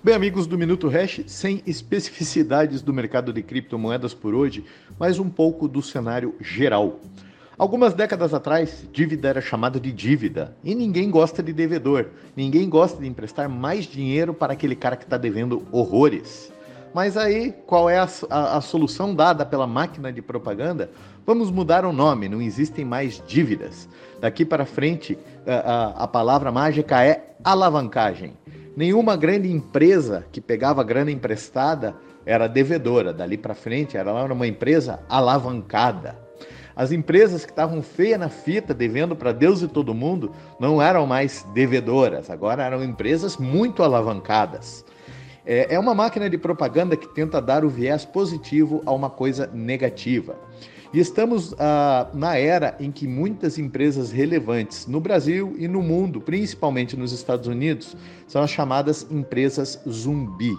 Bem, amigos do Minuto Hash, sem especificidades do mercado de criptomoedas por hoje, mas um pouco do cenário geral. Algumas décadas atrás, dívida era chamada de dívida e ninguém gosta de devedor, ninguém gosta de emprestar mais dinheiro para aquele cara que está devendo horrores. Mas aí, qual é a, a, a, solução dada pela máquina de propaganda? Vamos mudar o nome, não existem mais dívidas. Daqui para frente, a, a palavra mágica é alavancagem. Nenhuma grande empresa que pegava grana emprestada era devedora. Dali para frente, era uma empresa alavancada. As empresas que estavam feias na fita, devendo para Deus e todo mundo, não eram mais devedoras, agora eram empresas muito alavancadas. É, é uma máquina de propaganda que tenta dar o viés positivo a uma coisa negativa. E estamos ah, na era em que muitas empresas relevantes no Brasil e no mundo, principalmente nos Estados Unidos, são as chamadas empresas zumbi.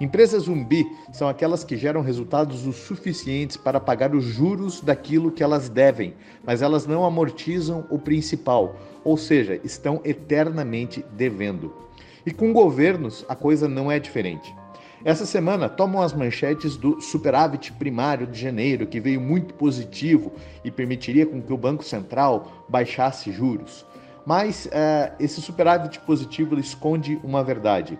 Empresas zumbi são aquelas que geram resultados o suficientes para pagar os juros daquilo que elas devem, mas elas não amortizam o principal, ou seja, estão eternamente devendo. E com governos a coisa não é diferente. Essa semana tomam as manchetes do superávit primário de janeiro, que veio muito positivo e permitiria com que o Banco Central baixasse juros. Mas uh, esse superávit positivo esconde uma verdade.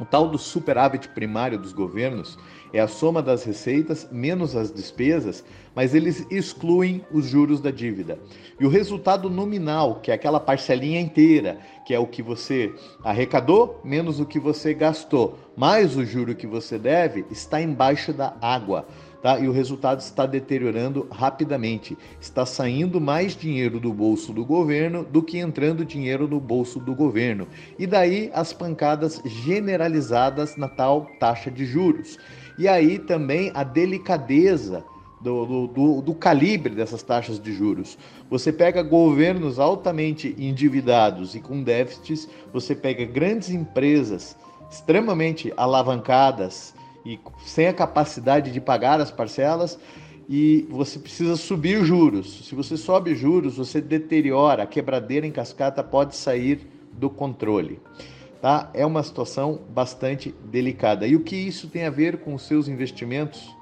O tal do superávit primário dos governos é a soma das receitas menos as despesas, mas eles excluem os juros da dívida. E o resultado nominal, que é aquela parcelinha inteira, que é o que você arrecadou menos o que você gastou, mais o juro que você deve, está embaixo da água tá? E o resultado está deteriorando rapidamente. Está saindo mais dinheiro do bolso do governo do que entrando dinheiro no bolso do governo. E daí as pancadas generalizadas na tal taxa de juros. E aí também a delicadeza do, do, do, calibre dessas taxas de juros. Você pega governos altamente endividados e com déficits, você pega grandes empresas extremamente alavancadas e sem a capacidade de pagar as parcelas e você precisa subir juros. Se você sobe juros, você deteriora, a quebradeira em cascata pode sair do controle. Tá? É uma situação bastante delicada. E o que isso tem a ver com os seus investimentos?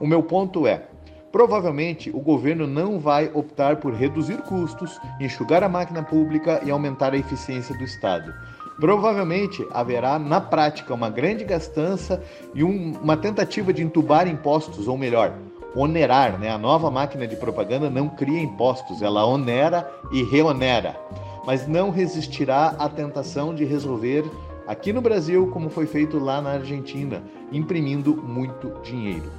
O meu ponto é: provavelmente o governo não vai optar por reduzir custos, enxugar a máquina pública e aumentar a eficiência do Estado. Provavelmente haverá na prática uma grande gastança e um, uma tentativa de entubar impostos, ou melhor, onerar. Né? A nova máquina de propaganda não cria impostos, ela onera e reonera, mas não resistirá à tentação de resolver aqui no Brasil, como foi feito lá na Argentina, imprimindo muito dinheiro.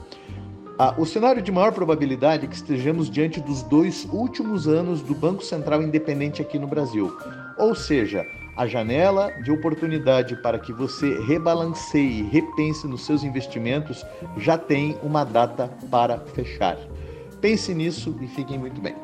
Ah, o cenário de maior probabilidade é que estejamos diante dos dois últimos anos do Banco Central independente aqui no Brasil. Ou seja, a janela de oportunidade para que você rebalanceie e repense nos seus investimentos já tem uma data para fechar. Pense nisso e fiquem muito bem.